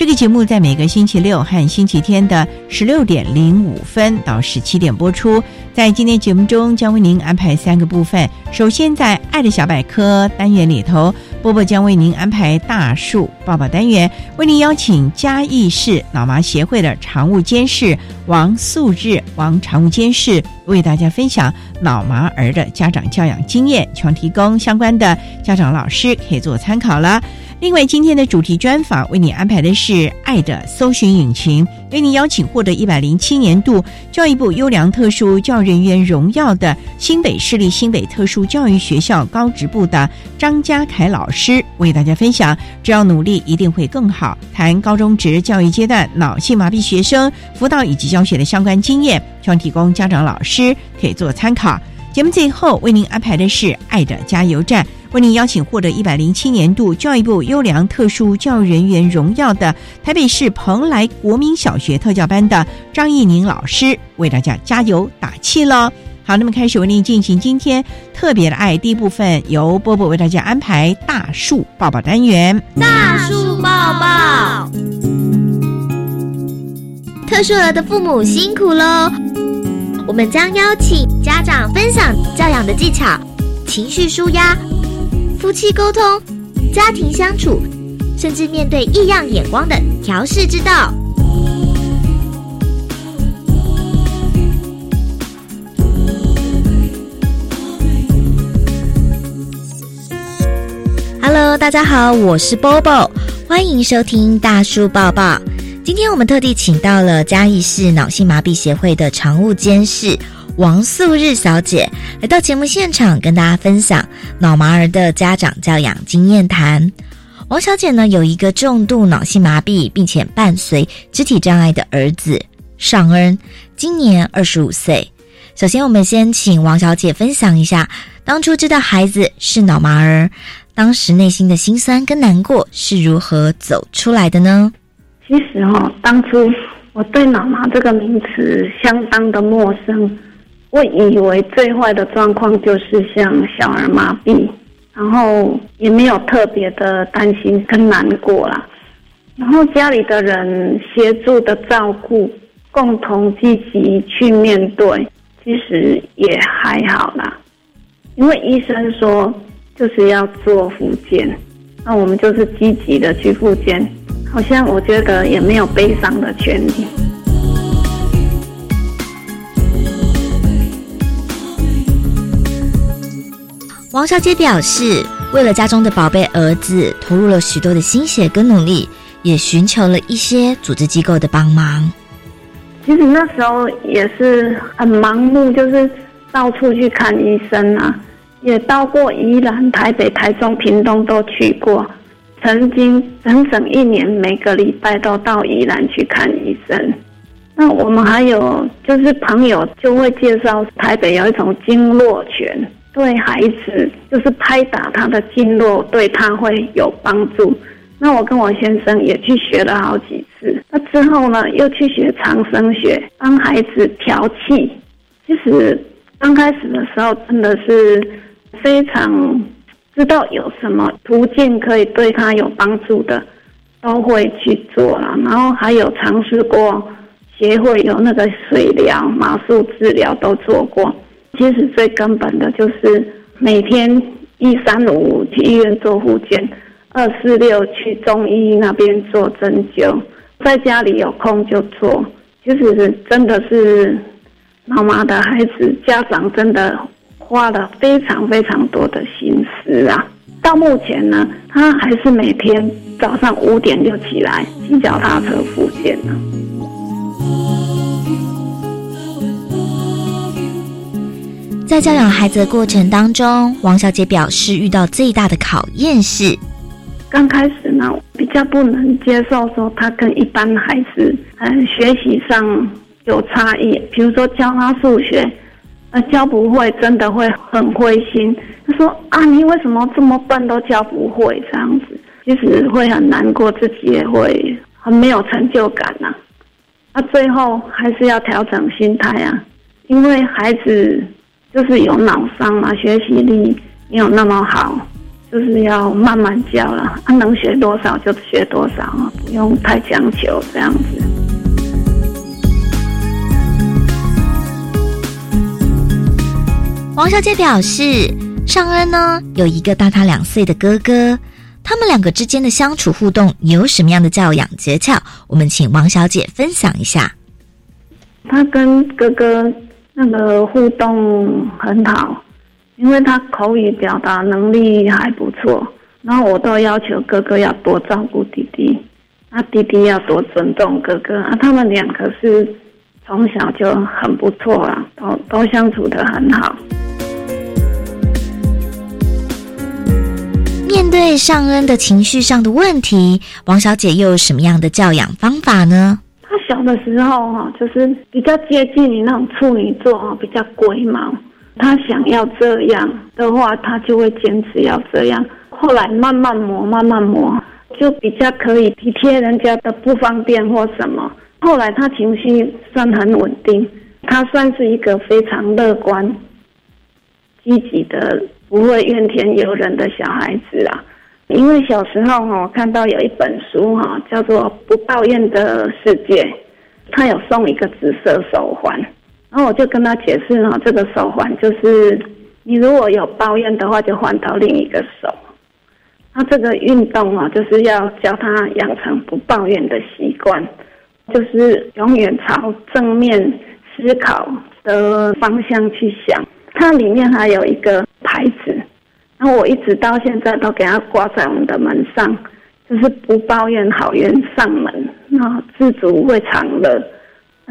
这个节目在每个星期六和星期天的十六点零五分到十七点播出。在今天节目中，将为您安排三个部分。首先，在“爱的小百科”单元里头，波波将为您安排大树抱抱单元，为您邀请嘉义市脑麻协会的常务监事王素日王常务监事为大家分享脑麻儿的家长教养经验，希望提供相关的家长老师可以做参考了。另外，今天的主题专访为你安排的是“爱的搜寻引擎”，为你邀请获得一百零七年度教育部优良特殊教育人员荣耀的新北市立新北特殊教育学校高职部的张家凯老师，为大家分享“只要努力，一定会更好”，谈高中职教育阶段脑性麻痹学生辅导以及教学的相关经验，希望提供家长老师可以做参考。节目最后为您安排的是“爱的加油站”。为您邀请获得一百零七年度教育部优良特殊教育人员荣耀的台北市蓬莱国民小学特教班的张义宁老师，为大家加油打气喽。好，那么开始为您进行今天特别的爱第一部分，由波波为大家安排大树抱抱单元。大树抱抱，特殊儿的父母辛苦喽！我们将邀请家长分享教养的技巧、情绪舒压。夫妻沟通、家庭相处，甚至面对异样眼光的调试之道。Hello，大家好，我是 Bobo，欢迎收听大树抱抱。今天我们特地请到了嘉义市脑性麻痹协会的常务监事。王素日小姐来到节目现场，跟大家分享脑麻儿的家长教养经验谈。王小姐呢有一个重度脑性麻痹，并且伴随肢体障碍的儿子尚恩，今年二十五岁。首先，我们先请王小姐分享一下当初知道孩子是脑麻儿，当时内心的辛酸跟难过是如何走出来的呢？其实哈，当初我对脑麻这个名词相当的陌生。我以为最坏的状况就是像小儿麻痹，然后也没有特别的担心跟难过啦。然后家里的人协助的照顾，共同积极去面对，其实也还好啦。因为医生说就是要做复健，那我们就是积极的去复健，好像我觉得也没有悲伤的权利。王小姐表示，为了家中的宝贝儿子，投入了许多的心血跟努力，也寻求了一些组织机构的帮忙。其实那时候也是很盲目，就是到处去看医生啊，也到过宜兰、台北、台中、屏东都去过，曾经整整一年，每个礼拜都到宜兰去看医生。那我们还有就是朋友就会介绍台北有一种经络拳。对孩子就是拍打他的经络，对他会有帮助。那我跟我先生也去学了好几次。那之后呢，又去学长生学，帮孩子调气。其实刚开始的时候真的是非常知道有什么途径可以对他有帮助的，都会去做了。然后还有尝试过协会有那个水疗、马术治疗都做过。其实最根本的就是每天一三五去医院做复健，二四六去中医那边做针灸，在家里有空就做。其实真的是妈妈的孩子，家长真的花了非常非常多的心思啊。到目前呢，他还是每天早上五点就起来骑脚踏车复健呢。在教养孩子的过程当中，王小姐表示遇到最大的考验是，刚开始呢比较不能接受说他跟一般孩子嗯学习上有差异，比如说教他数学，呃教不会真的会很灰心。他说啊你为什么这么笨都教不会这样子，其实会很难过，自己也会很没有成就感呐。那最后还是要调整心态啊，因为孩子。就是有脑伤嘛，学习力没有那么好，就是要慢慢教了。他能学多少就学多少，不用太强求这样子。王小姐表示，尚恩呢有一个大她两岁的哥哥，他们两个之间的相处互动有什么样的教养诀窍？我们请王小姐分享一下。他跟哥哥。那个互动很好，因为他口语表达能力还不错，然后我都要求哥哥要多照顾弟弟，那弟弟要多尊重哥哥啊。他们两个是从小就很不错啊，都都相处的很好。面对尚恩的情绪上的问题，王小姐又有什么样的教养方法呢？他小的时候哈，就是比较接近你那种处女座哈，比较龟毛。他想要这样的话，他就会坚持要这样。后来慢慢磨，慢慢磨，就比较可以体贴人家的不方便或什么。后来他情绪算很稳定，他算是一个非常乐观、积极的，不会怨天尤人的小孩子啊。因为小时候哈，看到有一本书哈，叫做《不抱怨的世界》，他有送一个紫色手环，然后我就跟他解释哈，这个手环就是你如果有抱怨的话，就换到另一个手。他这个运动啊，就是要教他养成不抱怨的习惯，就是永远朝正面思考的方向去想。它里面还有一个牌子。那我一直到现在都给他挂在我们的门上，就是不抱怨好运上门，那自足会长乐。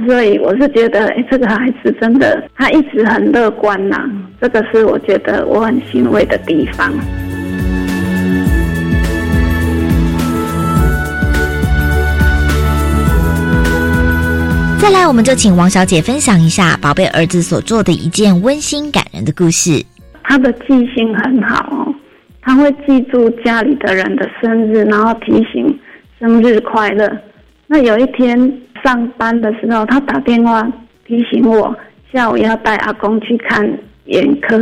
所以我是觉得，哎，这个孩子真的他一直很乐观呐，这个是我觉得我很欣慰的地方。再来，我们就请王小姐分享一下宝贝儿子所做的一件温馨感人的故事。他的记性很好哦，他会记住家里的人的生日，然后提醒生日快乐。那有一天上班的时候，他打电话提醒我下午要带阿公去看眼科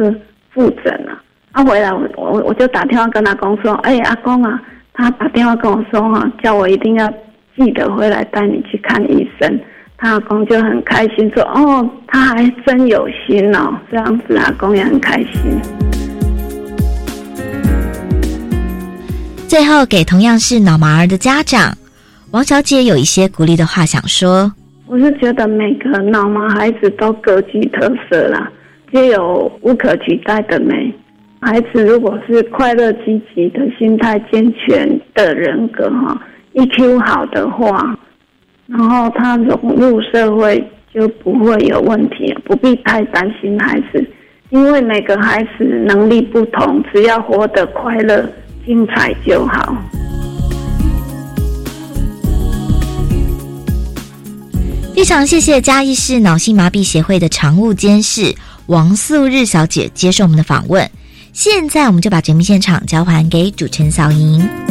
复诊了。他回来，我我我就打电话跟阿公说：“哎，阿公啊，他打电话跟我说哈，叫我一定要记得回来带你去看医生。”他阿公就很开心，说：“哦，他还真有心哦，这样子阿公也很开心。”最后，给同样是脑麻儿的家长王小姐有一些鼓励的话想说：“我是觉得每个脑麻孩子都各具特色啦，皆有无可取代的美。孩子如果是快乐、积极的心态、健全的人格，哈，EQ 好的话。”然后他融入社会就不会有问题，不必太担心孩子，因为每个孩子能力不同，只要活得快乐、精彩就好。非常谢谢嘉义市脑性麻痹协会的常务监事王素日小姐接受我们的访问。现在我们就把节目现场交还给主持人小莹。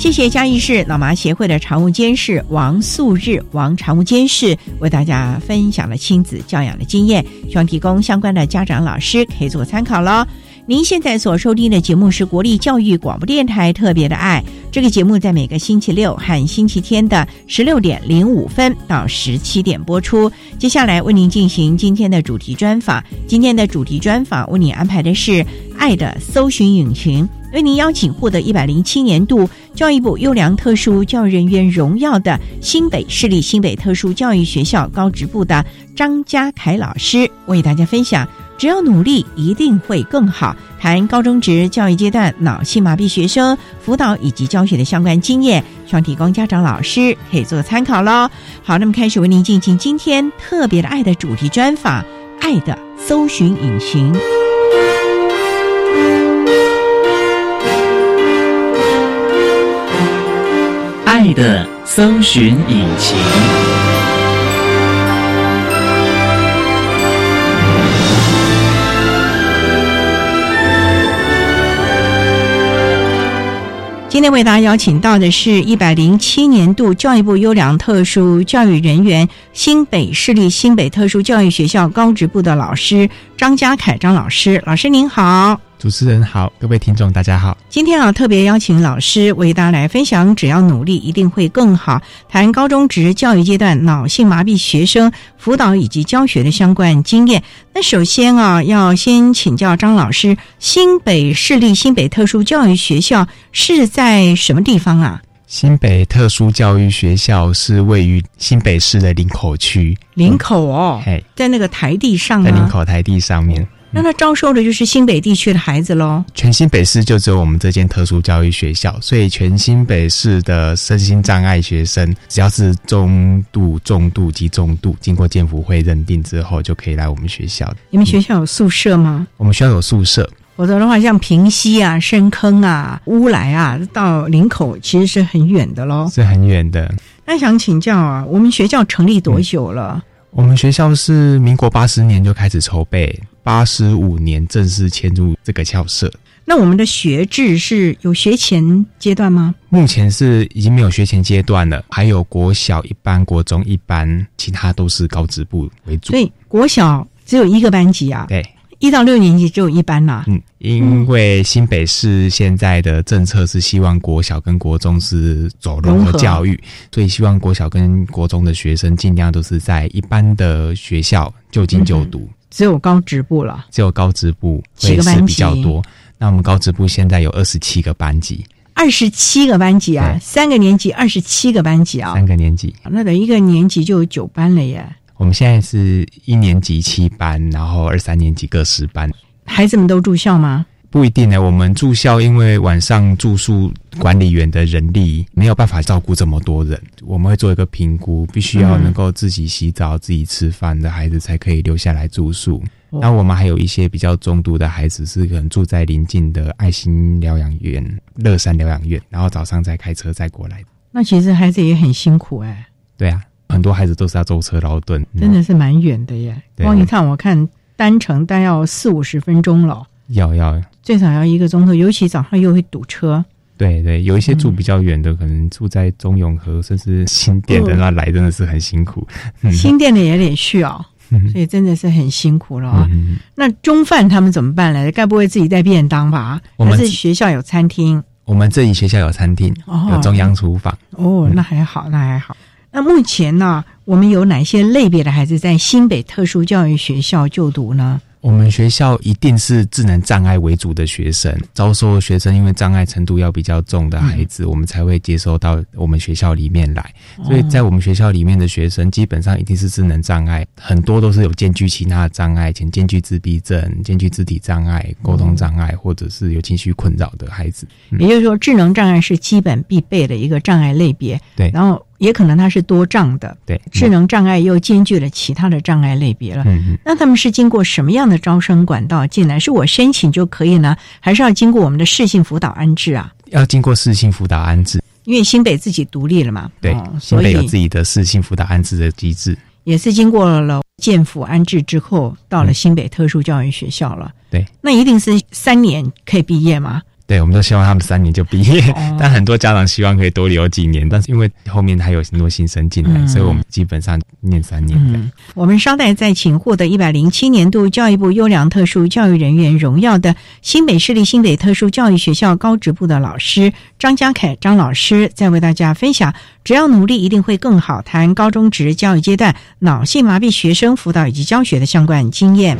谢谢嘉义市脑麻协会的常务监事王素日王常务监事为大家分享了亲子教养的经验，希望提供相关的家长老师可以做参考喽。您现在所收听的节目是国立教育广播电台特别的爱，这个节目在每个星期六和星期天的十六点零五分到十七点播出。接下来为您进行今天的主题专访，今天的主题专访为您安排的是爱的搜寻引擎。为您邀请获得一百零七年度教育部优良特殊教育人员荣耀的新北市立新北特殊教育学校高职部的张家凯老师，为大家分享：只要努力，一定会更好。谈高中职教育阶段脑性麻痹学生辅导以及教学的相关经验，希望提供家长老师可以做参考喽。好，那么开始为您进行今天特别的爱的主题专访，《爱的搜寻引擎》。爱的搜寻引擎。今天为大家邀请到的是一百零七年度教育部优良特殊教育人员新北市立新北特殊教育学校高职部的老师张家凯张老师，老师您好。主持人好，各位听众大家好。今天啊，特别邀请老师为大家来分享，只要努力，一定会更好。谈高中职教育阶段脑性麻痹学生辅导以及教学的相关经验。那首先啊，要先请教张老师，新北市立新北特殊教育学校是在什么地方啊？新北特殊教育学校是位于新北市的林口区，林口哦，嘿，在那个台地上在林？口台地上面。那他招收的就是新北地区的孩子喽。全新北市就只有我们这间特殊教育学校，所以全新北市的身心障碍学生，只要是中度、重度及重度，经过健福会认定之后，就可以来我们学校。你们学校有宿舍吗？我们学校有宿舍，否则的话，像平溪啊、深坑啊、乌来啊，到林口其实是很远的喽。是很远的。那想请教啊，我们学校成立多久了？我们学校是民国八十年就开始筹备，八十五年正式迁入这个校舍。那我们的学制是有学前阶段吗？目前是已经没有学前阶段了，还有国小一班、国中一班，其他都是高职部为主所。以国小只有一个班级啊，对，一到六年级只有一班啦、嗯，因为新北市现在的政策是希望国小跟国中是走融合教育，所以希望国小跟国中的学生尽量都是在一般的学校就近就读，只有高职部了。只有高职部几个班级会是比较多。那我们高职部现在有二十七个班级，二十七个班级啊，三个年级二十七个班级啊，三个年级。那等于一个年级就有九班了耶。我们现在是一年级七班，然后二三年级各十班。孩子们都住校吗？不一定呢，我们住校因为晚上住宿管理员的人力没有办法照顾这么多人，我们会做一个评估，必须要能够自己洗澡、自己吃饭的孩子才可以留下来住宿。哦那我们还有一些比较中度的孩子是可能住在邻近的爱心疗养院、乐山疗养院，然后早上再开车再过来。那其实孩子也很辛苦哎、对啊，很多孩子都是要舟车劳顿，嗯真的是蛮远的耶。光一趟我看单程大概要四五十分钟了，要要最少要一个钟头，尤其早上又会堵车。对对，有一些住比较远的，可能住在中永和甚至新店的，嗯那来真的是很辛苦。嗯新店的也得去哦，嗯所以真的是很辛苦了啊。嗯那中饭他们怎么办呢？该不会自己带便当吧？我们还是学校有餐厅？我们这里学校有餐厅，哦有中央厨房。哦，那还好，那还好。那目前呢，我们有哪些类别的孩子在新北特殊教育学校就读呢？我们学校一定是智能障碍为主的学生，招收学生因为障碍程度要比较重的孩子，我们才会接收到我们学校里面来。所以在我们学校里面的学生，基本上一定是智能障碍，很多都是有兼具其他的障碍，且兼具自闭症、兼具肢体障碍、沟通障碍，或者是有情绪困扰的孩子。也就是说，智能障碍是基本必备的一个障碍类别。对然后也可能它是多障的，对，智能障碍又兼具了其他的障碍类别了。嗯嗯，那他们是经过什么样的招生管道进来？是我申请就可以呢，还是要经过我们的适性辅导安置啊？要经过适性辅导安置，因为新北自己独立了嘛，对，哦新北有自己的适性辅导安置的机制。也是经过了建府安置之后，到了新北特殊教育学校了。对，那一定是三年可以毕业吗？对，我们都希望他们三年就毕业，哦 但很多家长希望可以多留几年，但是因为后面还有很多新生进来，嗯所以我们基本上念三年的。嗯，我们稍待再请获得一百零七年度教育部优良特殊教育人员荣耀的新北市立新北特殊教育学校高职部的老师张家凯张老师，再为大家分享“只要努力，一定会更好”，谈高中职教育阶段脑性麻痹学生辅导以及教学的相关经验。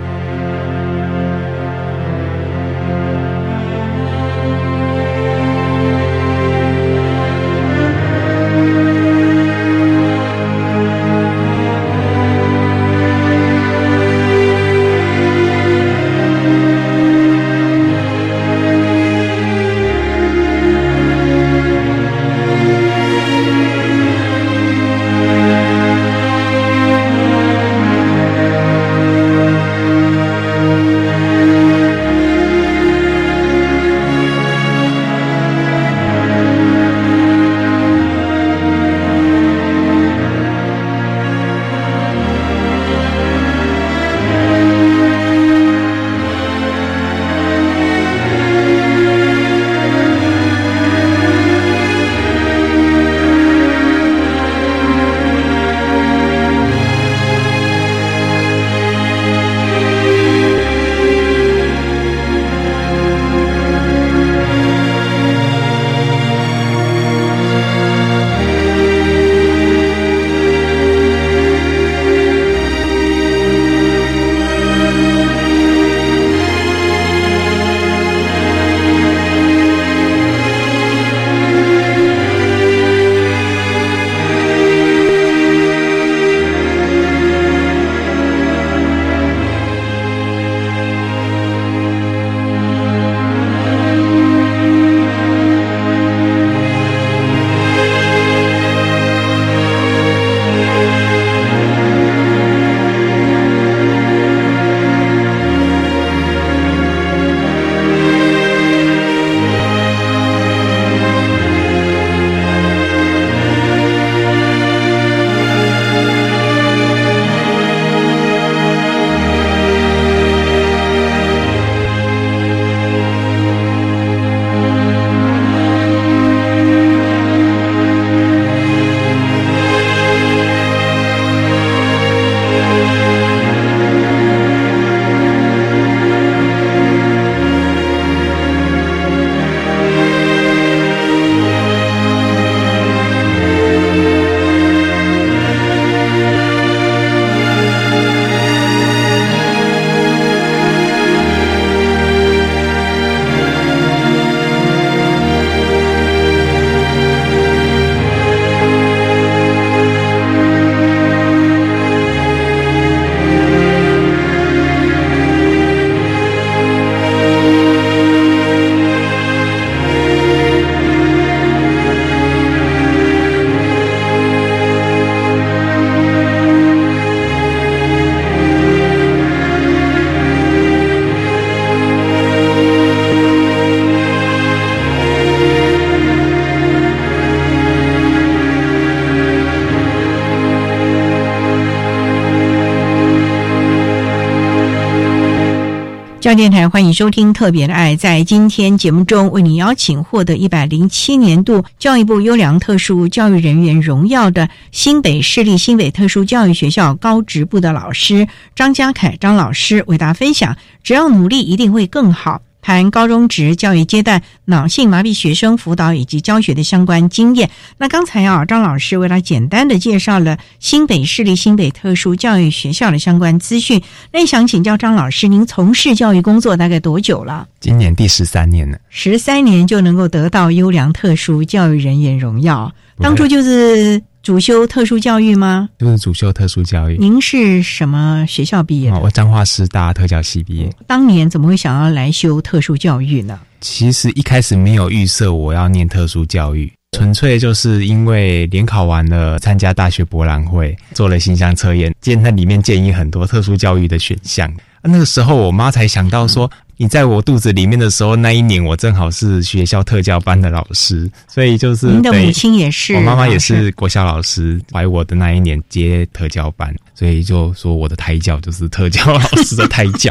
电台欢迎收听《特别的爱》。在今天节目中，为你邀请获得一百零七年度教育部优良特殊教育人员荣耀的新北市立新北特殊教育学校高职部的老师张家凯张老师，为大家分享：只要努力，一定会更好。谈高中职教育阶段脑性麻痹学生辅导以及教学的相关经验。那刚才啊，张老师为他简单的介绍了新北市立新北特殊教育学校的相关资讯。那想请教张老师，您从事教育工作大概多久了？今年第十三年了，十三年就能够得到优良特殊教育人员荣耀，当初就是主修特殊教育吗？就是主修特殊教育。您是什么学校毕业的？哦，我彰化师大特教系毕业。当年怎么会想要来修特殊教育呢？其实一开始没有预设我要念特殊教育，纯粹就是因为联考完了，参加大学博览会，做了形象测验，见那里面建议很多特殊教育的选项。那个时候我妈才想到说，你在我肚子里面的时候，那一年我正好是学校特教班的老师，所以就是您的母亲也是，我妈妈也是国小老师，怀我的那一年接特教班，所以就说我的胎教就是特教老师的胎教，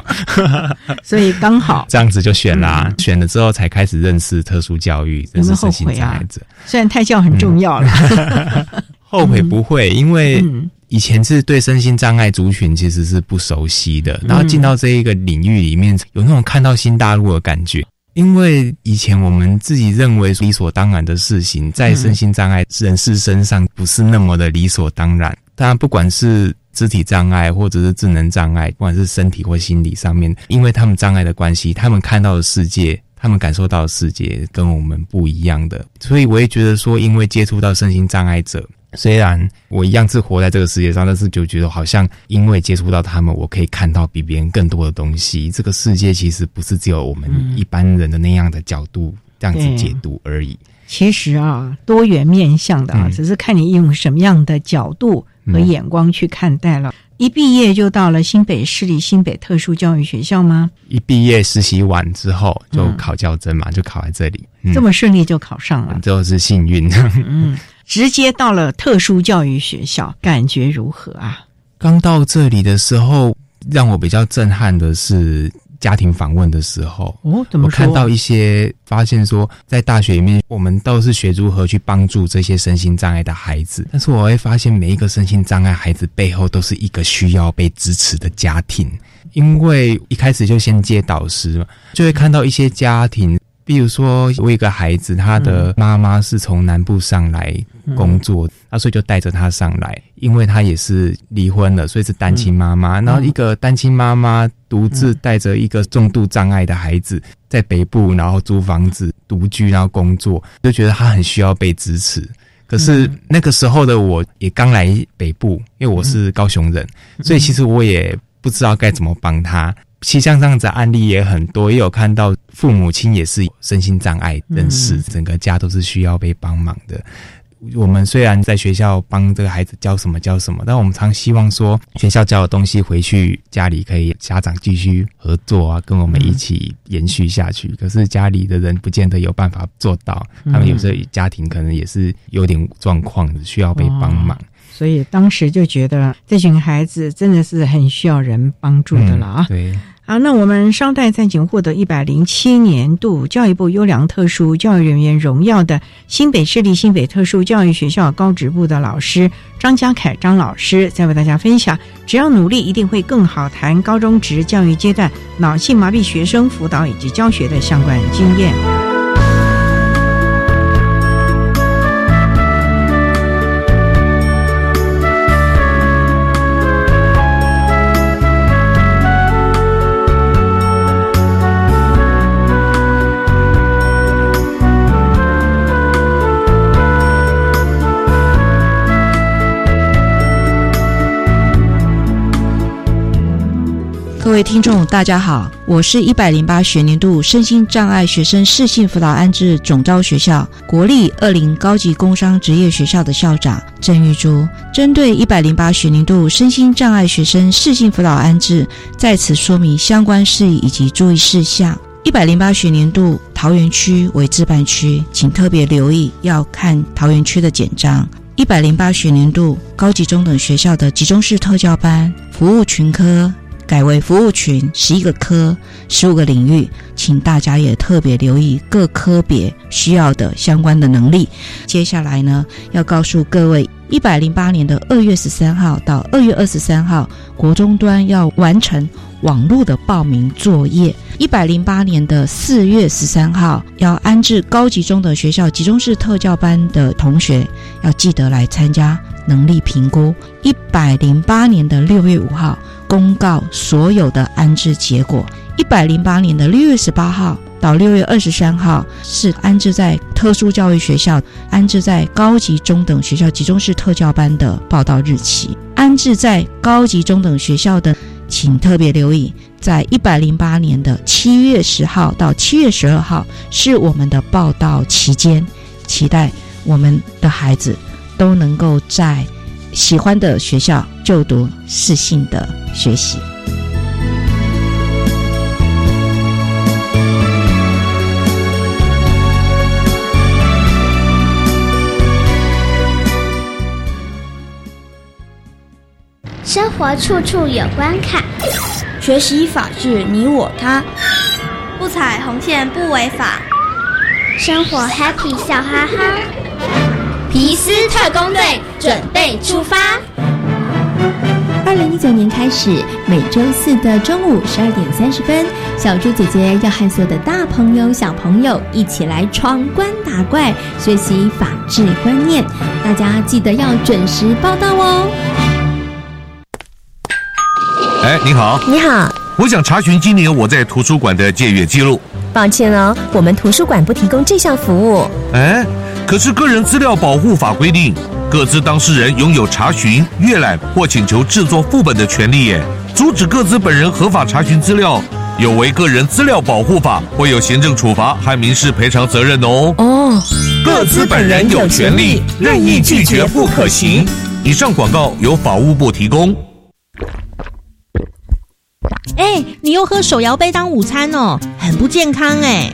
所以刚好 这样子就选啦、选了之后才开始认识特殊教育，认识身心障碍者。虽然胎教很重要了，后悔不会，因为嗯以前是对身心障碍族群其实是不熟悉的，嗯然后进到这一个领域里面，有那种看到新大陆的感觉。因为以前我们自己认为理所当然的事情，在身心障碍人士身上不是那么的理所当然。当然，不管是肢体障碍或者是智能障碍，不管是身体或心理上面，因为他们障碍的关系，他们看到的世界，他们感受到的世界跟我们不一样的，所以我也觉得说，因为接触到身心障碍者，虽然我一样是活在这个世界上，但是就觉得好像因为接触到他们，我可以看到比别人更多的东西。这个世界其实不是只有我们一般人的那样的角度这样子解读而已。其实啊，多元面向的啊，嗯只是看你用什么样的角度和眼光去看待了。一毕业就到了新北市立新北特殊教育学校吗？一毕业实习完之后就嗯考教甄嘛，就考在这里，嗯这么顺利就考上了，就是幸运。嗯，直接到了特殊教育学校，感觉如何啊？刚到这里的时候，让我比较震撼的是家庭访问的时候。哦，怎么说？我看到一些发现说，在大学里面，我们都是学如何去帮助这些身心障碍的孩子，但是我会发现，每一个身心障碍孩子背后都是一个需要被支持的家庭。因为一开始就先接导师嘛，就会看到一些家庭，比如说我有一个孩子，他的妈妈是从南部上来工作，那所以就带着他上来，因为他也是离婚了，所以是单亲妈妈。然后一个单亲妈妈独自带着一个重度障碍的孩子在北部，然后租房子独居，然后工作，就觉得他很需要被支持。可是那个时候的我也刚来北部，因为我是高雄人，所以其实我也不知道该怎么帮他。其实像这样子案例也很多，也有看到父母亲也是身心障碍人士，整个家都是需要被帮忙的。我们虽然在学校帮这个孩子教什么教什么，但我们常希望说学校教的东西回去家里可以家长继续合作啊，跟我们一起延续下去。可是家里的人不见得有办法做到，他们有时候家庭可能也是有点状况，需要被帮忙。所以当时就觉得这群孩子真的是很需要人帮助的了啊。对，好，那我们商代赞景获得一百零七年度教育部优良特殊教育人员荣耀的新北市立新北特殊教育学校高职部的老师张家凯张老师，在为大家分享，只要努力，一定会更好。谈高中职教育阶段脑性麻痹学生辅导以及教学的相关经验。各位听众，大家好，我是一百零八学年度身心障碍学生适性辅导安置总招学校国立二零高级工商职业学校的校长郑玉珠。针对一百零八学年度身心障碍学生适性辅导安置，在此说明相关事宜以及注意事项。一百零八学年度桃园区为自办区，请特别留意要看桃园区的简章。一百零八学年度高级中等学校的集中式特教班服务群科改为服务群十一个科、十五个领域，请大家也特别留意各科别需要的相关的能力。接下来呢，要告诉各位，一百零八年的二月十三号到二月二十三号，国中端要完成网络的报名作业。一百零八年的四月十三号，要安置高级中的学校集中式特教班的同学，要记得来参加能力评估。一百零八年的六月五号，公告所有的安置结果。一百零八年的六月十八号到六月二十三号是安置在特殊教育学校、安置在高级中等学校集中式特教班的报道日期。安置在高级中等学校的，请特别留意，在一百零八年的七月十号到七月十二号是我们的报道期间，期待我们的孩子都能够在喜欢的学校就读适性的学习。生活处处有关卡学习法治你我他。不踩红线不违法。生活 happy 笑哈哈。皮斯特工队准备出发。二零一九年开始，每周四的中午十二点三十分，小猪姐姐要和所有的大朋友、小朋友一起来闯关打怪，学习法治观念。大家记得要准时报到哦。哎，你好，你好，我想查询今年我在图书馆的借阅记录。抱歉哦，我们图书馆不提供这项服务。哎，可是个人资料保护法规定。各自当事人拥有查询、阅览或请求制作副本的权利耶。阻止各自本人合法查询资料，有违个人资料保护法，会有行政处罚和民事赔偿责任哦。哦，各自本人有权利任意拒绝不可行。以上广告由法务部提供。哎，你又喝手摇杯当午餐哦，很不健康哎。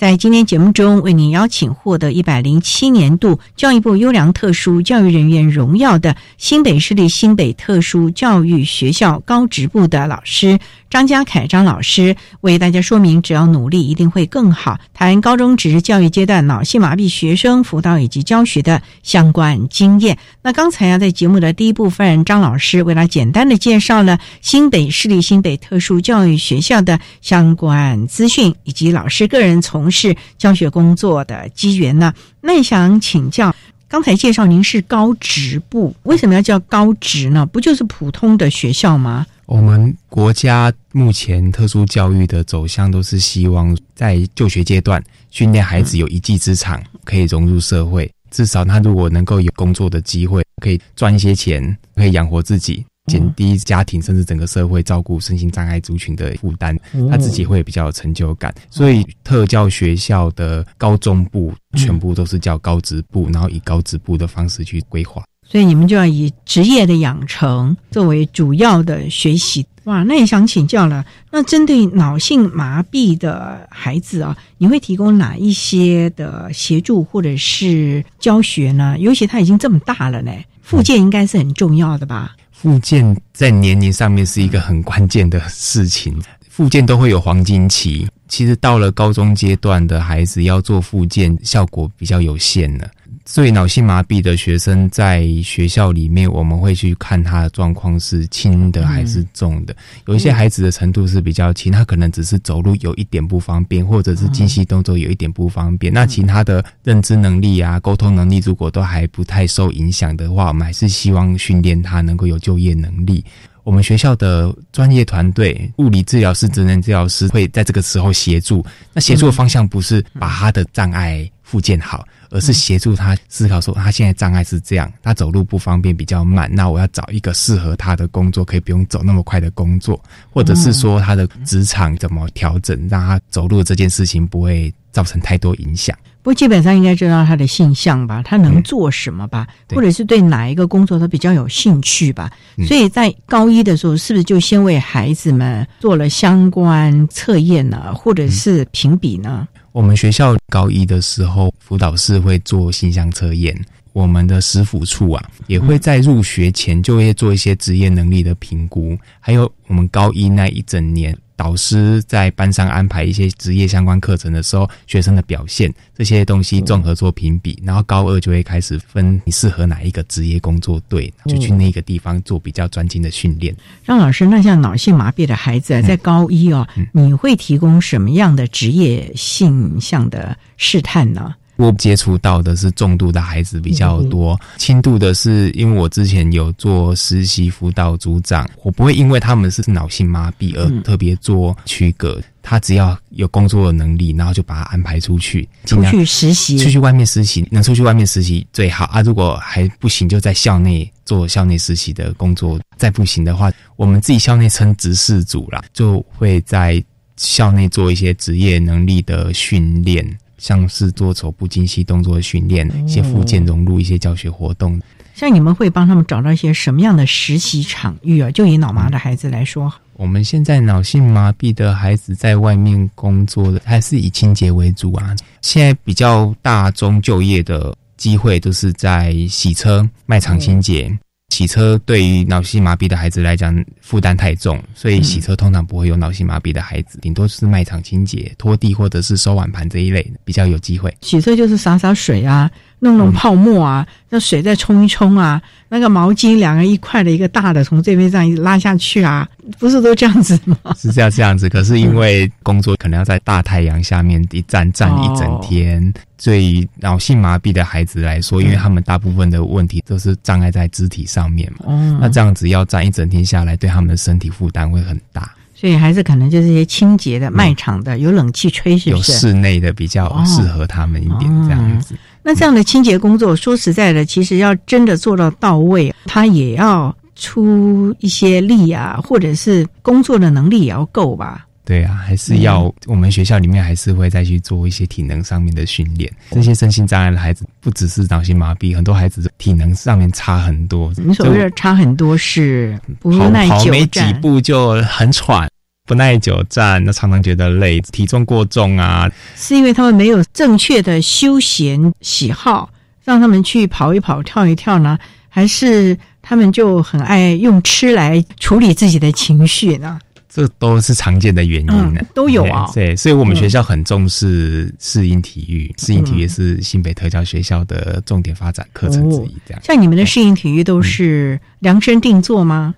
在今天节目中，为您邀请获得一百零七年度教育部优良特殊教育人员荣耀的新北市立新北特殊教育学校高职部的老师张家凯张老师，为大家说明：只要努力，一定会更好。谈高中职教育阶段脑性麻痹学生辅导以及教学的相关经验。那刚才啊，在节目的第一部分，张老师为了简单的介绍了新北市立新北特殊教育学校的相关资讯，以及老师个人从是教学工作的机缘呢？那想请教，刚才介绍您是高职部，为什么要叫高职呢？不就是普通的学校吗？我们国家目前特殊教育的走向都是希望在就学阶段训练孩子有一技之长，可以融入社会。至少他如果能够有工作的机会，可以赚一些钱，可以养活自己。减低家庭甚至整个社会照顾身心障碍族群的负担，他自己会比较有成就感。所以特教学校的高中部全部都是叫高职部，然后以高职部的方式去规划。所以你们就要以职业的养成作为主要的学习。哇，那也想请教了。那针对脑性麻痹的孩子啊，你会提供哪一些的协助或者是教学呢？尤其他已经这么大了呢，附件应该是很重要的吧？复健在年龄上面是一个很关键的事情，复健都会有黄金期。其实到了高中阶段的孩子要做复健，效果比较有限了。所以脑性麻痹的学生在学校里面，我们会去看他的状况是轻的还是重的。有一些孩子的程度是比较轻，他可能只是走路有一点不方便，或者是精细动作有一点不方便。那其他的认知能力啊、沟通能力，如果都还不太受影响的话，我们还是希望训练他能够有就业能力。我们学校的专业团队，物理治疗师、职能治疗师会在这个时候协助。那协助的方向不是把他的障碍复健好。而是协助他思考说，他现在障碍是这样，他走路不方便，比较慢。那我要找一个适合他的工作，可以不用走那么快的工作，或者是说他的职场怎么调整，让他走路这件事情不会造成太多影响。不过基本上应该知道他的性向吧，他能做什么吧，或者是对哪一个工作他比较有兴趣吧。所以在高一的时候，是不是就先为孩子们做了相关测验呢，或者是评比呢？我们学校高一的时候，辅导室会做形象测验。我们的师辅处啊，也会在入学前就会做一些职业能力的评估，还有我们高一那一整年，导师在班上安排一些职业相关课程的时候，学生的表现这些东西综合做评比，然后高二就会开始分你适合哪一个职业工作队，就去那个地方做比较专精的训练。张老师，那像脑性麻痹的孩子在高一哦，你会提供什么样的职业性向的试探呢？我接触到的是重度的孩子比较多，轻度的是因为我之前有做实习辅导组长，我不会因为他们是脑性麻痹而特别做区隔。他只要有工作的能力，然后就把他安排出去，出去实习，出去外面实习，能出去外面实习最好啊。如果还不行，就在校内做校内实习的工作。再不行的话，我们自己校内称执事组啦，就会在校内做一些职业能力的训练。像是做手部精细动作的训练，一些附件融入一些教学活动。像你们会帮他们找到一些什么样的实习场域啊？就以脑麻的孩子来说，我们现在脑性麻痹的孩子在外面工作的还是以清洁为主啊。现在比较大宗就业的机会都是在洗车、卖场清洁。洗车对于脑性麻痹的孩子来讲负担太重，所以洗车通常不会有脑性麻痹的孩子，顶多是卖场清洁、拖地或者是收碗盘这一类比较有机会。洗车就是洒洒水啊，弄弄泡沫啊，那水再冲一冲啊，那个毛巾两个一块的一个大的从这边这样拉下去啊，不是都这样子吗？是这样这样子，可是因为工作可能要在大太阳下面一站站一整天。对于脑性麻痹的孩子来说，因为他们大部分的问题都是障碍在肢体上面嘛，那这样子要站一整天下来，对他们的身体负担会很大。所以还是可能就是一些清洁的、卖场的、有冷气吹，是有室内的比较适合他们一点这样子。那这样的清洁工作，说实在的，其实要真的做到到位，他也要出一些力啊，或者是工作的能力也要够吧。对啊，还是要我们学校里面还是会再去做一些体能上面的训练。这些身心障碍的孩子，不只是脑性麻痹，很多孩子体能上面差很多。你所谓的差很多是不耐久跑没几步就很喘，不耐久站，那常常觉得累，体重过重啊。是因为他们没有正确的休闲喜好，让他们去跑一跑、跳一跳呢？还是他们就很爱用吃来处理自己的情绪呢？这都是常见的原因呢，都有啊。对，所以我们学校很重视适应体育，适应体育是新北特教学校的重点发展课程之一。这样，像你们的适应体育都是量身定做吗？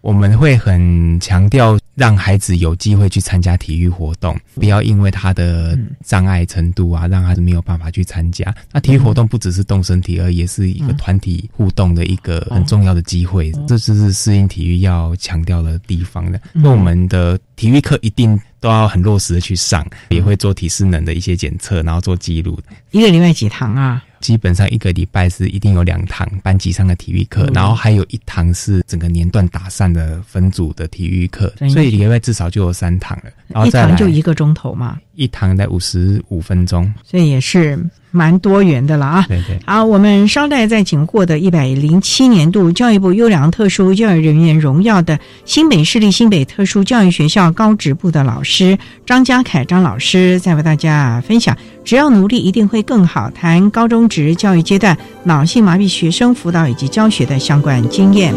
我们会很强调让孩子有机会去参加体育活动，不要因为他的障碍程度啊，让孩子没有办法去参加。那体育活动不只是动身体，而也是一个团体互动的一个很重要的机会。这就是适应体育要强调的地方的。那我们的体育课一定都要很落实的去上，也会做体适能的一些检测，然后做记录。一个礼拜几堂啊？基本上一个礼拜是一定有两堂班级上的体育课，然后还有一堂是整个年段打散的分组的体育课，所以一个礼拜至少就有三堂了。然后一堂就一个钟头嘛，一堂在五十五分钟，所以也是。蛮多元的了啊！对对，好，我们稍待再请获得一百零七年度教育部优良特殊教育人员荣耀的新北市立新北特殊教育学校高职部的老师张家凯张老师，再为大家分享。只要努力，一定会更好。谈高中职教育阶段脑性麻痹学生辅导以及教学的相关经验。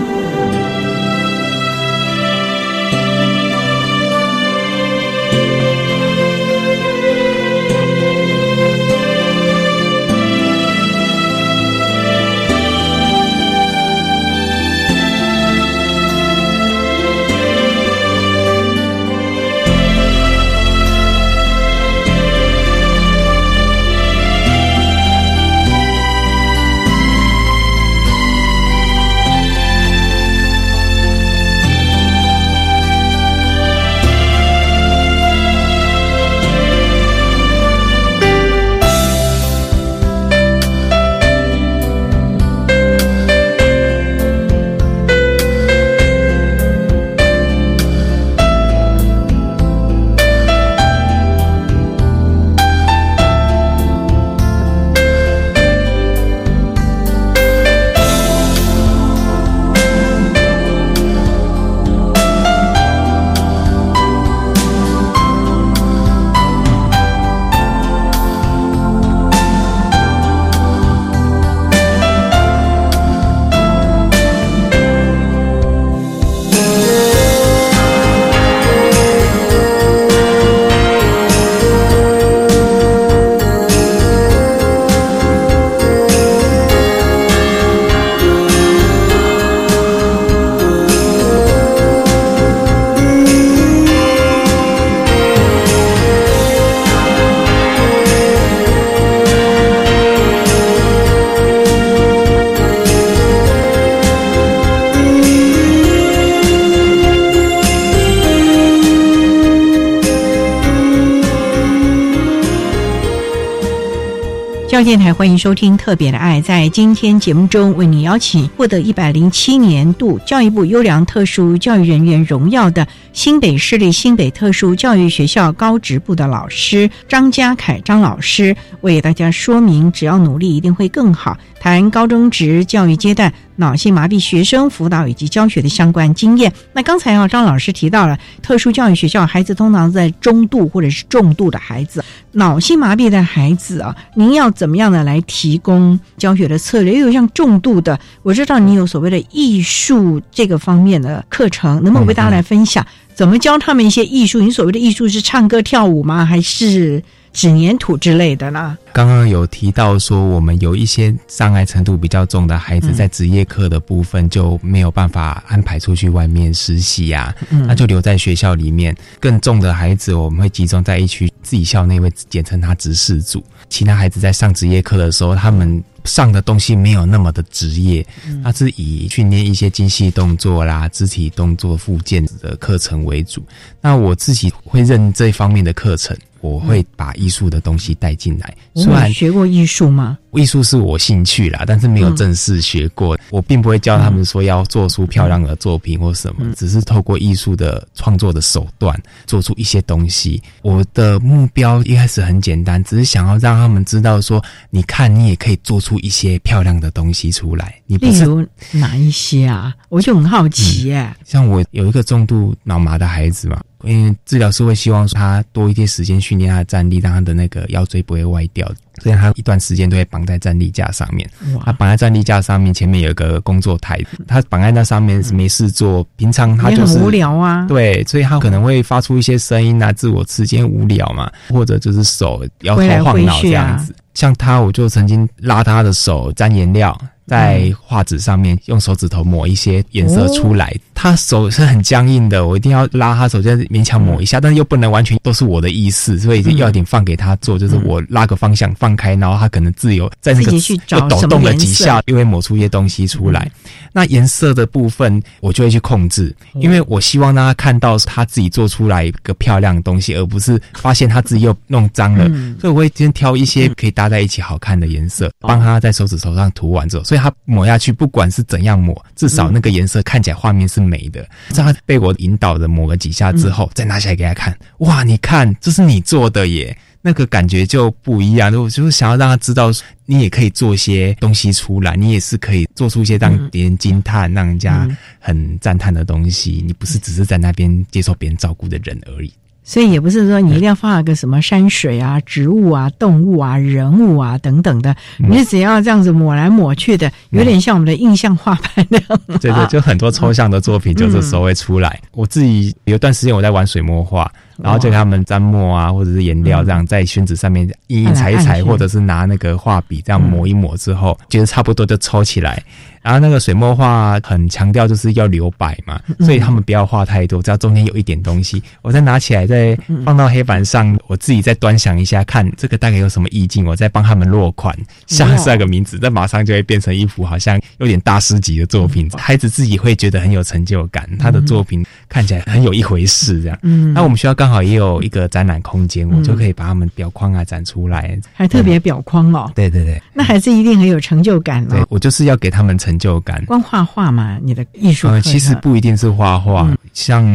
电台欢迎收听《特别的爱》。在今天节目中，为你邀请获得一百零七年度教育部优良特殊教育人员荣耀的新北市立新北特殊教育学校高职部的老师张家凯张老师，为大家说明：只要努力，一定会更好。谈高中职教育阶段脑性麻痹学生辅导以及教学的相关经验。那刚才啊，张老师提到了特殊教育学校孩子通常在中度或者是重度的孩子，脑性麻痹的孩子啊，您要怎么样的来提供教学的策略？又有像重度的，我知道你有所谓的艺术这个方面的课程，能不能为大家来分享怎么教他们一些艺术？你所谓的艺术是唱歌跳舞吗？还是？纸粘土之类的呢。刚刚有提到说，我们有一些障碍程度比较重的孩子，在职业课的部分就没有办法安排出去外面实习呀，嗯那就留在学校里面。更重的孩子，我们会集中在一区自己校内，会简称他执事组。其他孩子在上职业课的时候，他们上的东西没有那么的职业，他是以训练一些精细动作啦、肢体动作附件的课程为主。那我自己会认这方面的课程。我会把艺术的东西带进来。虽然学过艺术吗？艺术是我兴趣啦，但是没有正式学过。我并不会教他们说要做出漂亮的作品或什么，只是透过艺术的创作的手段做出一些东西。我的目标一开始很简单，只是想要让他们知道说，你看你也可以做出一些漂亮的东西出来。你例如哪一些啊？我就很好奇耶。像我有一个重度脑麻的孩子嘛。因为治疗师会希望他多一些时间训练他的站立，让他的那个腰椎不会歪掉，所以他一段时间都会绑在站立架上面。他绑在站立架上面，前面有一个工作台，他绑在那上面没事做。平常他就是无聊啊，对，所以他可能会发出一些声音啊，自我刺激，无聊嘛，或者就是手摇头晃脑这样子。像他，我就曾经拉他的手沾颜料。在画纸上面用手指头抹一些颜色出来，他手是很僵硬的，我一定要拉他手，就勉强抹一下，但是又不能完全都是我的意思，所以要点放给他做，就是我拉个方向放开，然后他可能自由在那个又抖动了几下，又会抹出一些东西出来。那颜色的部分我就会去控制，因为我希望让他看到他自己做出来一个漂亮的东西，而不是发现他自己又弄脏了。所以我会先挑一些可以搭在一起好看的颜色，帮他在手指头上涂完之后。所以他抹下去，不管是怎样抹，至少那个颜色看起来画面是美的。让他被我引导的抹了几下之后，再拿起来给他看，哇，你看，这是你做的耶，那个感觉就不一样。我就是想要让他知道，你也可以做些东西出来，你也是可以做出一些让别人惊叹、让人家很赞叹的东西。你不是只是在那边接受别人照顾的人而已。所以也不是说你一定要画个什么山水啊、植物啊、动物啊、人物啊等等的，你只要这样子抹来抹去的，有点像我们的印象画派那样。对对，就很多抽象的作品就这时候会出来。我自己有段时间我在玩水墨画。然后就给他们沾墨啊，或者是颜料这样在宣纸上面印印、踩一踩，或者是拿那个画笔这样抹一抹之后，觉得差不多就抽起来。然后那个水墨画很强调就是要留白嘛，所以他们不要画太多，只要中间有一点东西，我再拿起来再放到黑板上，我自己再端详一下，看这个大概有什么意境，我再帮他们落款，下 下个名字，那马上就会变成一幅好像有点大师级的作品。孩子自己会觉得很有成就感，他的作品看起来很有一回事这样。嗯，那我们需要刚好也有一个展览空间，我就可以把他们表框啊展出来，还特别表框哦。对对对，那孩子一定很有成就感对我就是要给他们成就感。光画画嘛，你的艺术其实不一定是画画。像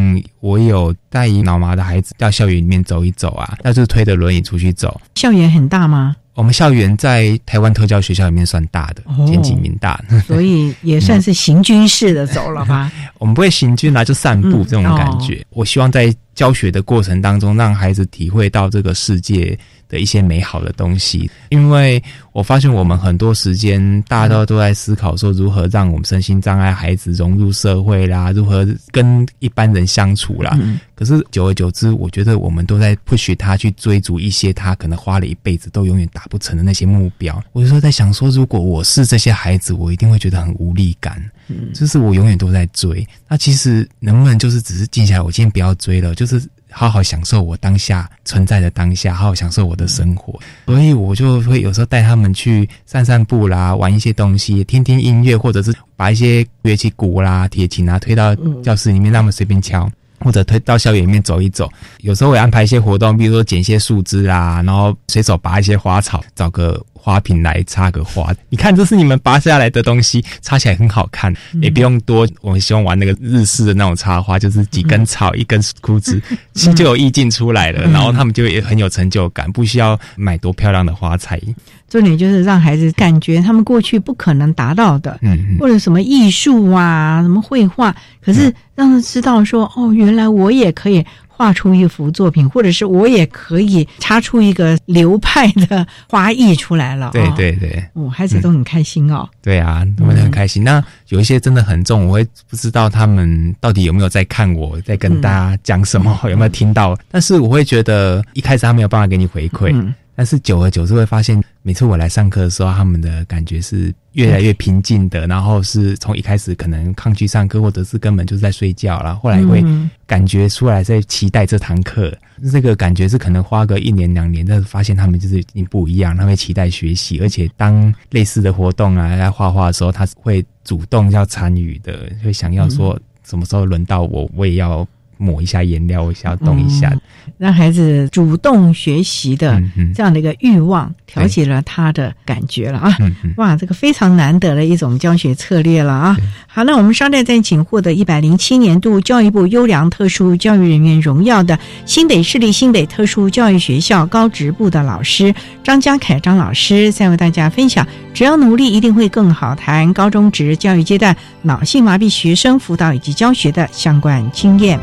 我有带脑麻的孩子到校园里面走一走啊，那就是推着轮椅出去走。校园很大吗？我们校园在台湾特教学校里面算大的，前几名大，所以也算是行军式的走了吧。我们不会行军啊，就散步这种感觉。我希望在教学的过程当中，让孩子体会到这个世界。的一些美好的东西，因为我发现我们很多时间大家都都在思考说如何让我们身心障碍孩子融入社会啦，如何跟一般人相处啦。可是久而久之，我觉得我们都在 push 他去追逐一些他可能花了一辈子都永远达不成的那些目标。我就说在想说，如果我是这些孩子，我一定会觉得很无力感。嗯，就是我永远都在追。那其实能不能就是只是静下来，我今天不要追了，就是。好好享受我当下存在的当下，好好享受我的生活。所以我就会有时候带他们去散散步啦，玩一些东西，听听音乐，或者是把一些乐器鼓啦、铁琴啊推到教室里面，让他们随便敲。或者推到校园里面走一走。有时候会安排一些活动，比如说捡一些树枝啊，然后随手拔一些花草，找个。花瓶来插个花，你看这是你们拔下来的东西，插起来很好看，也不用多。我们喜欢玩那个日式的那种插花，就是几根草一根枯枝，其实就有意境出来了。然后他们就也很有成就感，不需要买多漂亮的花材。重点就是让孩子感觉他们过去不可能达到的，嗯，或者什么艺术啊，什么绘画，可是让他知道说，哦，原来我也可以。画出一幅作品，或者是我也可以插出一个流派的花艺出来了。对对对，哦，孩子都很开心哦。对啊，他们很开心。那有一些真的很重，我会不知道他们到底有没有在看我在跟大家讲什么，有没有听到。但是我会觉得一开始他没有办法给你回馈。但是久而久之会发现，每次我来上课的时候，他们的感觉是越来越平静的。然后是从一开始可能抗拒上课，或者是根本就是在睡觉了，后来会感觉出来在期待这堂课。这个感觉是可能花个一年两年，但是发现他们就是已经不一样，他会期待学习，而且当类似的活动啊在画画的时候，他会主动要参与的，会想要说什么时候轮到我，我也要。抹一下颜料，我想要动一下，让孩子主动学习的这样的一个欲望，调节了他的感觉了啊！哇，这个非常难得的一种教学策略了啊！好，那我们稍待再请获得一百零七年度教育部优良特殊教育人员荣耀的新北市立新北特殊教育学校高职部的老师张家凯张老师，再为大家分享：只要努力，一定会更好。谈高中职教育阶段脑性麻痹学生辅导以及教学的相关经验。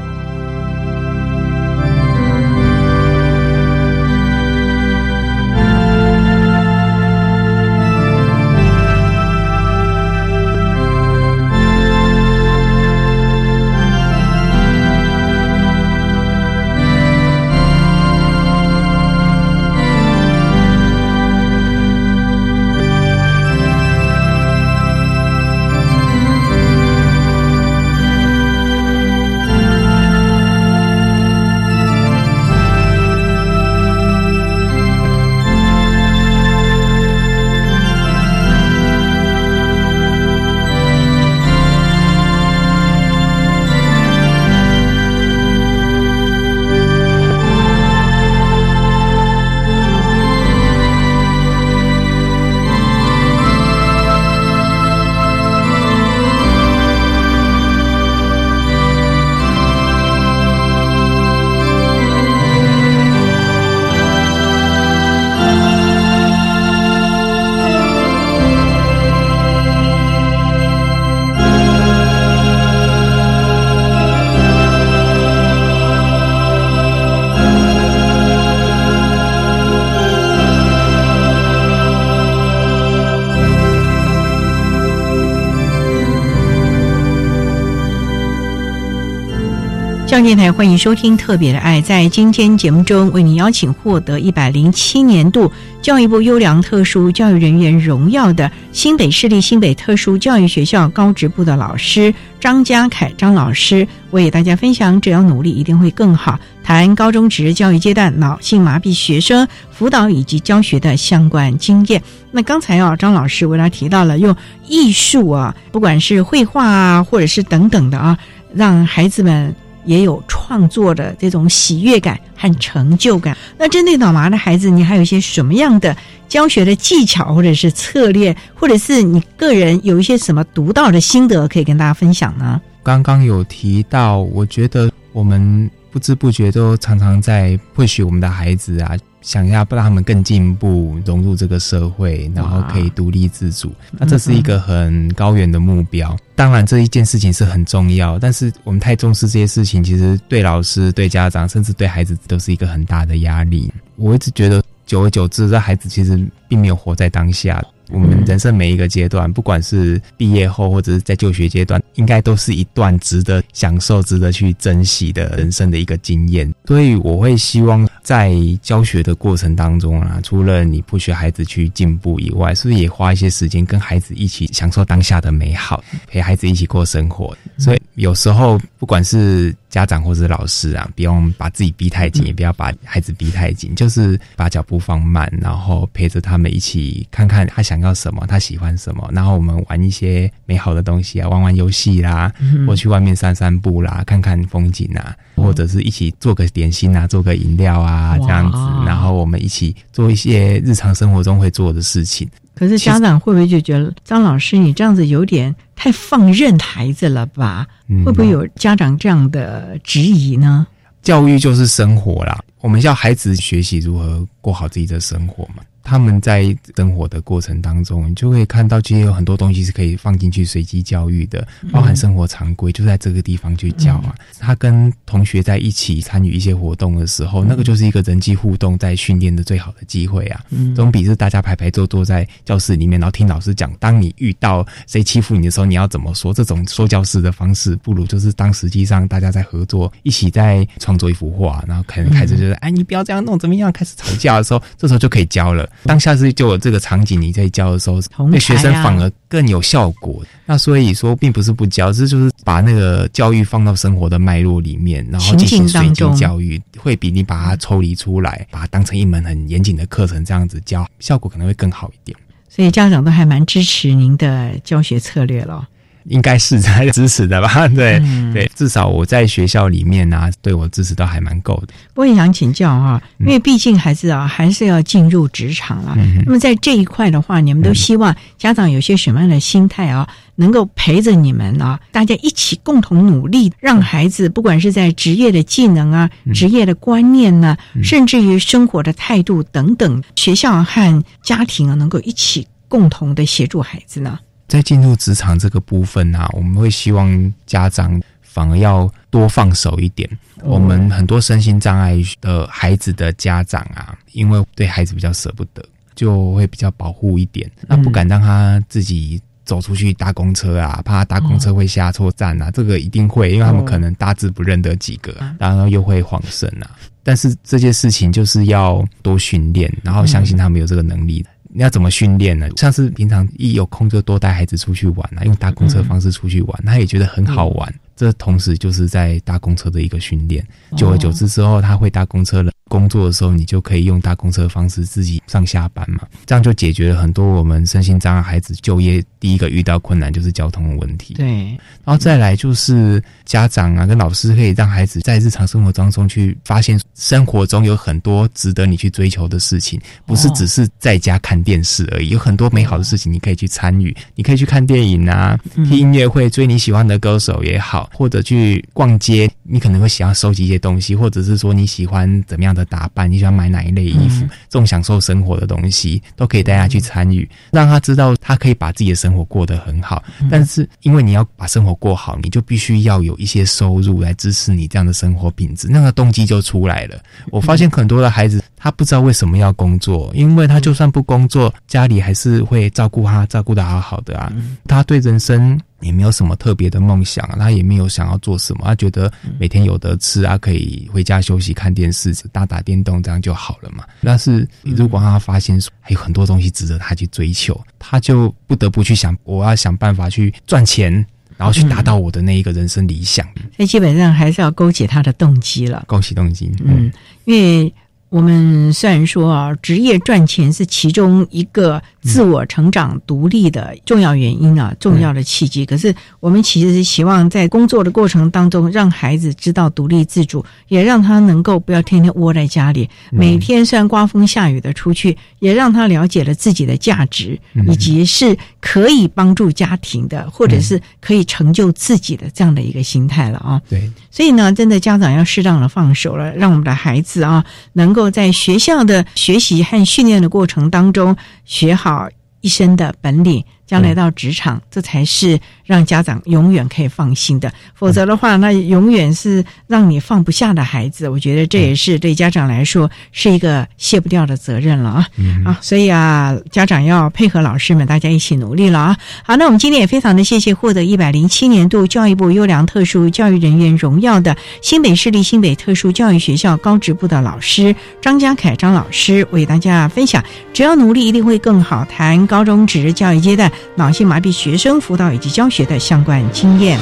电台欢迎收听《特别的爱》。在今天节目中，为您邀请获得一百零七年度教育部优良特殊教育人员荣耀的新北市立新北特殊教育学校高职部的老师张家凯张老师，为大家分享：只要努力，一定会更好。谈高中职教育阶段脑性麻痹学生辅导以及教学的相关经验。那刚才啊，张老师为大家提到了用艺术啊，不管是绘画啊，或者是等等的啊，让孩子们。也有创作的这种喜悦感和成就感。那针对脑麻的孩子，你还有一些什么样的教学的技巧，或者是策略，或者是你个人有一些什么独到的心得可以跟大家分享呢？刚刚有提到，我觉得我们不知不觉都常常在会许我们的孩子啊。想要让他们更进步，融入这个社会，然后可以独立自主，那这是一个很高远的目标。当然，这一件事情是很重要，但是我们太重视这些事情，其实对老师、对家长，甚至对孩子都是一个很大的压力。我一直觉得，久而久之，这孩子其实并没有活在当下。我们人生每一个阶段，不管是毕业后或者是在就学阶段，应该都是一段值得享受、值得去珍惜的人生的一个经验。所以，我会希望在教学的过程当中啊，除了你不学孩子去进步以外，是不是也花一些时间跟孩子一起享受当下的美好，陪孩子一起过生活？所以。有时候不管是家长或者老师啊，不用把自己逼太紧，也不要把孩子逼太紧，就是把脚步放慢，然后陪着他们一起看看他想要什么，他喜欢什么，然后我们玩一些美好的东西啊，玩玩游戏啦，或去外面散散步啦，看看风景啊，或者是一起做个点心啊，做个饮料啊，这样子，然后我们一起做一些日常生活中会做的事情。可是家长会不会就觉得张老师你这样子有点太放任孩子了吧？会不会有家长这样的质疑呢？教育就是生活啦，我们要孩子学习如何过好自己的生活嘛。他们在生活的过程当中，你就会看到，其实有很多东西是可以放进去随机教育的，包含生活常规，就在这个地方去教啊。他跟同学在一起参与一些活动的时候，那个就是一个人际互动在训练的最好的机会啊。总比是大家排排坐坐在教室里面，然后听老师讲。当你遇到谁欺负你的时候，你要怎么说？这种说教式的方式，不如就是当实际上大家在合作，一起在创作一幅画，然后可能开始就是哎，你不要这样弄，怎么样？开始吵架的时候，这时候就可以教了。当下次就有这个场景，你在教的时候，对学生反而更有效果。那所以说，并不是不教，这就是把那个教育放到生活的脉络里面，然后进行随机教育，会比你把它抽离出来，把它当成一门很严谨的课程这样子教，效果可能会更好一点。所以家长都还蛮支持您的教学策略了。应该是在 支持的吧？对对，至少我在学校里面啊，对我支持都还蛮够的。我也想请教哈，因为毕竟孩子啊，还是要进入职场了。那么在这一块的话，你们都希望家长有些什么样的心态啊，能够陪着你们啊，大家一起共同努力，让孩子不管是在职业的技能啊、职业的观念呢，甚至于生活的态度等等，学校和家庭啊，能够一起共同的协助孩子呢。在进入职场这个部分啊，我们会希望家长反而要多放手一点。我们很多身心障碍的孩子的家长啊，因为对孩子比较舍不得，就会比较保护一点，那不敢让他自己走出去搭公车啊，怕他搭公车会下错站啊。这个一定会，因为他们可能大致不认得几个，然后又会晃神啊。但是这些事情就是要多训练，然后相信他们有这个能力。你要怎么训练呢？像是平常一有空就多带孩子出去玩啊，用搭公车方式出去玩，他也觉得很好玩。这同时就是在搭公车的一个训练。久而久之之后，他会搭公车了。工作的时候，你就可以用搭公车的方式自己上下班嘛，这样就解决了很多我们身心障碍孩子就业第一个遇到困难就是交通的问题。对，然后再来就是家长啊跟老师可以让孩子在日常生活当中去发现生活中有很多值得你去追求的事情，不是只是在家看电视而已，有很多美好的事情你可以去参与，你可以去看电影啊，听音乐会，追你喜欢的歌手也好，或者去逛街，你可能会想要收集一些东西，或者是说你喜欢怎么样。的打扮，你喜欢买哪一类衣服？这种享受生活的东西，都可以带他去参与，让他知道他可以把自己的生活过得很好。但是，因为你要把生活过好，你就必须要有一些收入来支持你这样的生活品质，那个动机就出来了。我发现很多的孩子，他不知道为什么要工作，因为他就算不工作，家里还是会照顾他，照顾的好好的啊。他对人生。也没有什么特别的梦想，他也没有想要做什么，他觉得每天有得吃啊，可以回家休息、看电视、打打电动，这样就好了嘛。但是如果他发现还有很多东西值得他去追求，他就不得不去想，我要想办法去赚钱，然后去达到我的那一个人生理想。所以基本上还是要勾起他的动机了，勾起动机。嗯，因为。我们虽然说啊，职业赚钱是其中一个自我成长、独立的重要原因啊，重要的契机。可是我们其实是希望在工作的过程当中，让孩子知道独立自主，也让他能够不要天天窝在家里，每天虽然刮风下雨的出去，也让他了解了自己的价值，以及是可以帮助家庭的，或者是可以成就自己的这样的一个心态了啊。对，所以呢，真的家长要适当的放手了，让我们的孩子啊能。能够在学校的学习和训练的过程当中学好一身的本领。将来到职场，这才是让家长永远可以放心的。否则的话，那永远是让你放不下的孩子。我觉得这也是对家长来说是一个卸不掉的责任了啊！啊，所以啊，家长要配合老师们，大家一起努力了啊！好，那我们今天也非常的谢谢获得一百零七年度教育部优良特殊教育人员荣耀的新北市立新北特殊教育学校高职部的老师张家凯张老师，为大家分享：只要努力，一定会更好。谈高中职教育阶段。脑性麻痹学生辅导以及教学的相关经验。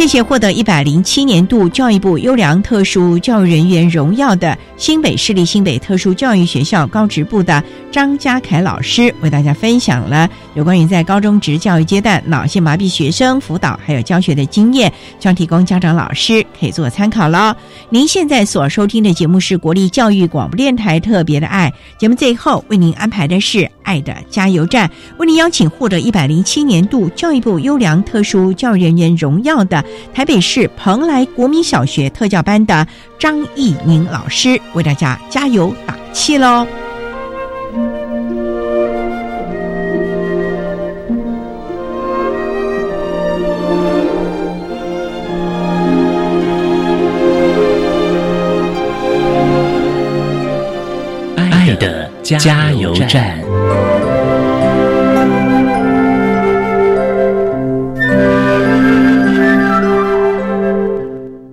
谢谢获得一百零七年度教育部优良特殊教育人员荣耀的新北市立新北特殊教育学校高职部的张家凯老师，为大家分享了有关于在高中职教育阶段脑性麻痹学生辅导还有教学的经验，希望提供家长老师可以做参考了。您现在所收听的节目是国立教育广播电台特别的爱节目，最后为您安排的是爱的加油站，为您邀请获得一百零七年度教育部优良特殊教育人员荣耀的。台北市蓬莱国民小学特教班的张义宁老师为大家加油打气喽！爱的加油站。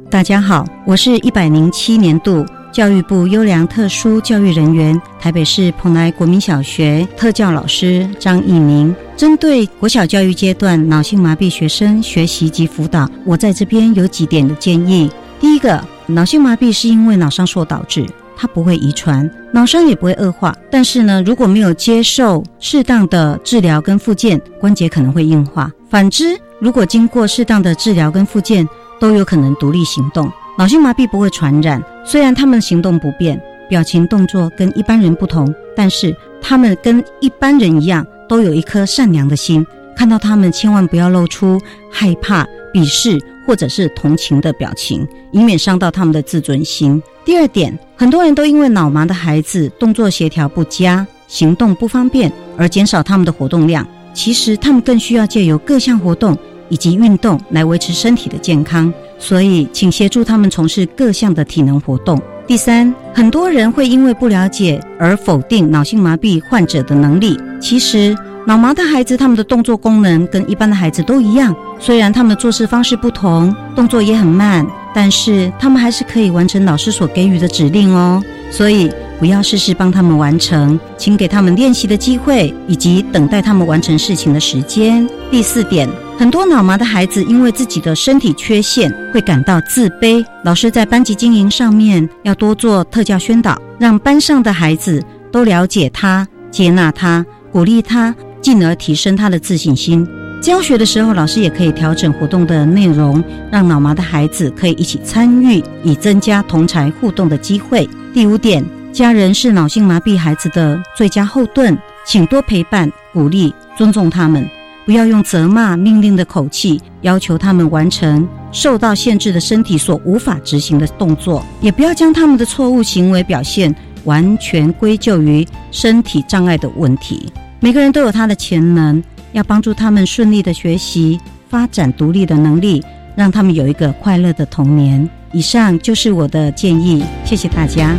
大家好，我是一百零七年度教育部优良特殊教育人员，台北市蓬莱国民小学特教老师张义明。针对国小教育阶段脑性麻痹学生学习及辅导，我在这边有几点的建议。第一个，脑性麻痹是因为脑伤所导致，它不会遗传，脑伤也不会恶化。但是呢，如果没有接受适当的治疗跟复健，关节可能会硬化。反之，如果经过适当的治疗跟复健，都有可能独立行动，脑性麻痹不会传染。虽然他们行动不便，表情动作跟一般人不同，但是他们跟一般人一样，都有一颗善良的心。看到他们，千万不要露出害怕、鄙视或者是同情的表情，以免伤到他们的自尊心。第二点，很多人都因为脑麻的孩子动作协调不佳、行动不方便而减少他们的活动量。其实他们更需要借由各项活动。以及运动来维持身体的健康，所以请协助他们从事各项的体能活动。第三，很多人会因为不了解而否定脑性麻痹患者的能力。其实，脑麻的孩子他们的动作功能跟一般的孩子都一样，虽然他们的做事方式不同，动作也很慢，但是他们还是可以完成老师所给予的指令哦。所以。不要事事帮他们完成，请给他们练习的机会，以及等待他们完成事情的时间。第四点，很多脑麻的孩子因为自己的身体缺陷会感到自卑。老师在班级经营上面要多做特教宣导，让班上的孩子都了解他、接纳他、鼓励他，进而提升他的自信心。教学的时候，老师也可以调整活动的内容，让脑麻的孩子可以一起参与，以增加同才互动的机会。第五点。家人是脑性麻痹孩子的最佳后盾，请多陪伴、鼓励、尊重他们，不要用责骂、命令的口气要求他们完成受到限制的身体所无法执行的动作，也不要将他们的错误行为表现完全归咎于身体障碍的问题。每个人都有他的潜能，要帮助他们顺利的学习、发展独立的能力，让他们有一个快乐的童年。以上就是我的建议，谢谢大家。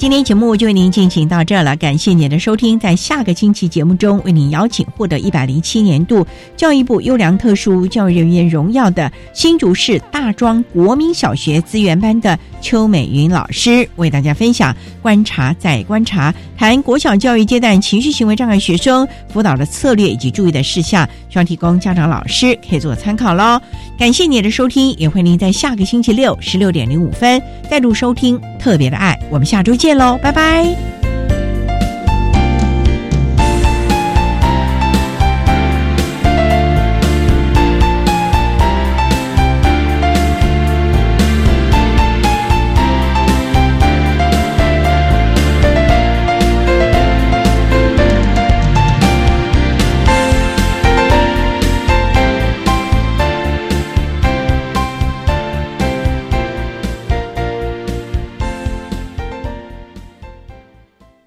今天节目就为您进行到这了，感谢您的收听。在下个星期节目中，为您邀请获得一百零七年度教育部优良特殊教育人员荣耀的新竹市大庄国民小学资源班的邱美云老师，为大家分享观察再观察，谈国小教育阶段情绪行为障碍学生辅导的策略以及注意的事项，希望提供家长老师可以做参考喽。感谢您的收听，也欢迎您在下个星期六十六点零五分再度收听特别的爱，我们下周见见。喽，拜拜。